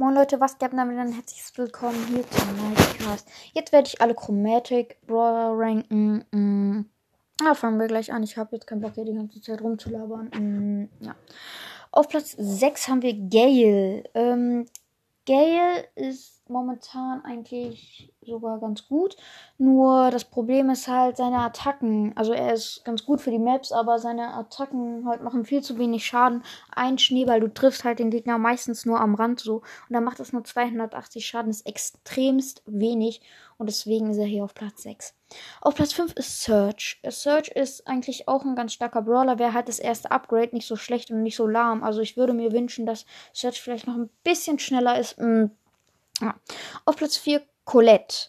Moin Leute, was geht damit dann herzlich willkommen hier zum Nightcast. Jetzt werde ich alle Chromatic Brawler ranken. Mm. Ja, fangen wir gleich an. Ich habe jetzt keinen Bock hier die ganze Zeit rumzulabern. Mm, ja. Auf Platz 6 haben wir Gale. Ähm, Gale ist momentan eigentlich sogar ganz gut. Nur das Problem ist halt seine Attacken. Also er ist ganz gut für die Maps, aber seine Attacken halt machen viel zu wenig Schaden. Ein Schneeball, du triffst halt den Gegner meistens nur am Rand so. Und dann macht es nur 280 Schaden. Das ist extremst wenig. Und deswegen ist er hier auf Platz 6. Auf Platz 5 ist Search. Search ist eigentlich auch ein ganz starker Brawler. Wäre halt das erste Upgrade nicht so schlecht und nicht so lahm. Also ich würde mir wünschen, dass Search vielleicht noch ein bisschen schneller ist. Mm. Ja. Auf Platz 4 Colette.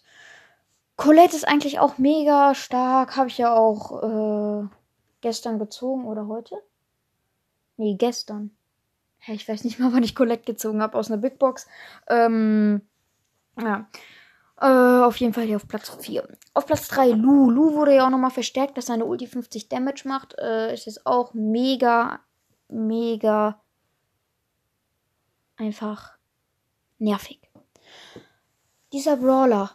Colette ist eigentlich auch mega stark. Habe ich ja auch äh, gestern gezogen oder heute? Nee, gestern. Ich weiß nicht mal, wann ich Colette gezogen habe aus einer Big Box. Ähm, ja. Äh, auf jeden Fall hier auf Platz 4. Auf Platz 3 Lu. Lu wurde ja auch nochmal verstärkt, dass seine Ulti 50 Damage macht. Äh, ist jetzt auch mega, mega einfach nervig. Dieser Brawler.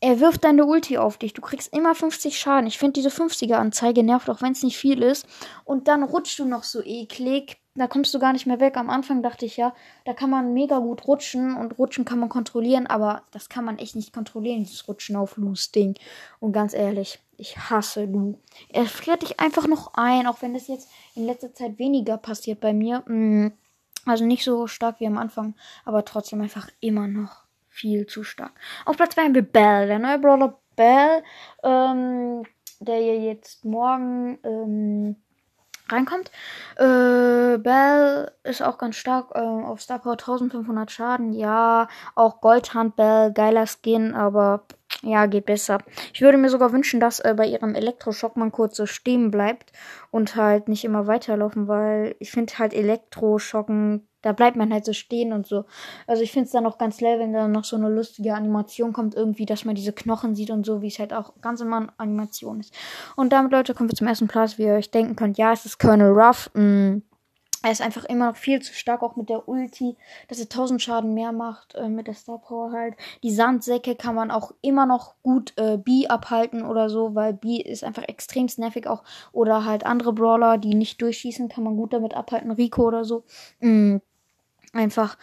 Er wirft deine Ulti auf dich. Du kriegst immer 50 Schaden. Ich finde diese 50er-Anzeige nervt, auch wenn es nicht viel ist. Und dann rutschst du noch so eklig. Da kommst du gar nicht mehr weg. Am Anfang dachte ich ja, da kann man mega gut rutschen und rutschen kann man kontrollieren, aber das kann man echt nicht kontrollieren, dieses Rutschen auf Lu's Ding. Und ganz ehrlich, ich hasse Lu. Er friert dich einfach noch ein, auch wenn das jetzt in letzter Zeit weniger passiert bei mir. Mm, also nicht so stark wie am Anfang, aber trotzdem einfach immer noch viel zu stark. Auf Platz 2 haben wir Bell, der neue Brawler Bell, ähm, der hier jetzt morgen ähm, reinkommt. Äh, Bell ist auch ganz stark äh, auf Star Power 1500 Schaden. Ja, auch Goldhand Bell, geiler Skin, aber ja, geht besser. Ich würde mir sogar wünschen, dass äh, bei ihrem Elektroschock man kurz so stehen bleibt und halt nicht immer weiterlaufen, weil ich finde halt Elektroschocken da bleibt man halt so stehen und so. Also ich finde es dann auch ganz leer, wenn da noch so eine lustige Animation kommt, irgendwie, dass man diese Knochen sieht und so, wie es halt auch ganz immer eine Animation ist. Und damit, Leute, kommen wir zum ersten Platz, wie ihr euch denken könnt. Ja, es ist Colonel Ruff. Mm. Er ist einfach immer noch viel zu stark, auch mit der Ulti, dass er 1000 Schaden mehr macht, äh, mit der Star Power halt. Die Sandsäcke kann man auch immer noch gut äh, B abhalten oder so, weil B ist einfach extrem nervig auch. Oder halt andere Brawler, die nicht durchschießen, kann man gut damit abhalten, Rico oder so. Mm. Einfach.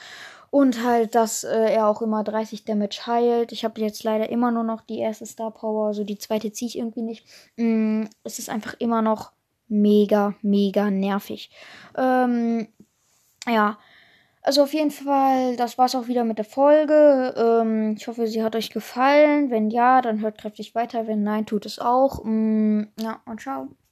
Und halt, dass äh, er auch immer 30 Damage heilt. Ich habe jetzt leider immer nur noch die erste Star Power, also die zweite ziehe ich irgendwie nicht. Mm, es ist einfach immer noch mega, mega nervig. Ähm, ja. Also auf jeden Fall, das war's auch wieder mit der Folge. Ähm, ich hoffe, sie hat euch gefallen. Wenn ja, dann hört kräftig weiter. Wenn nein, tut es auch. Mm, ja, und ciao.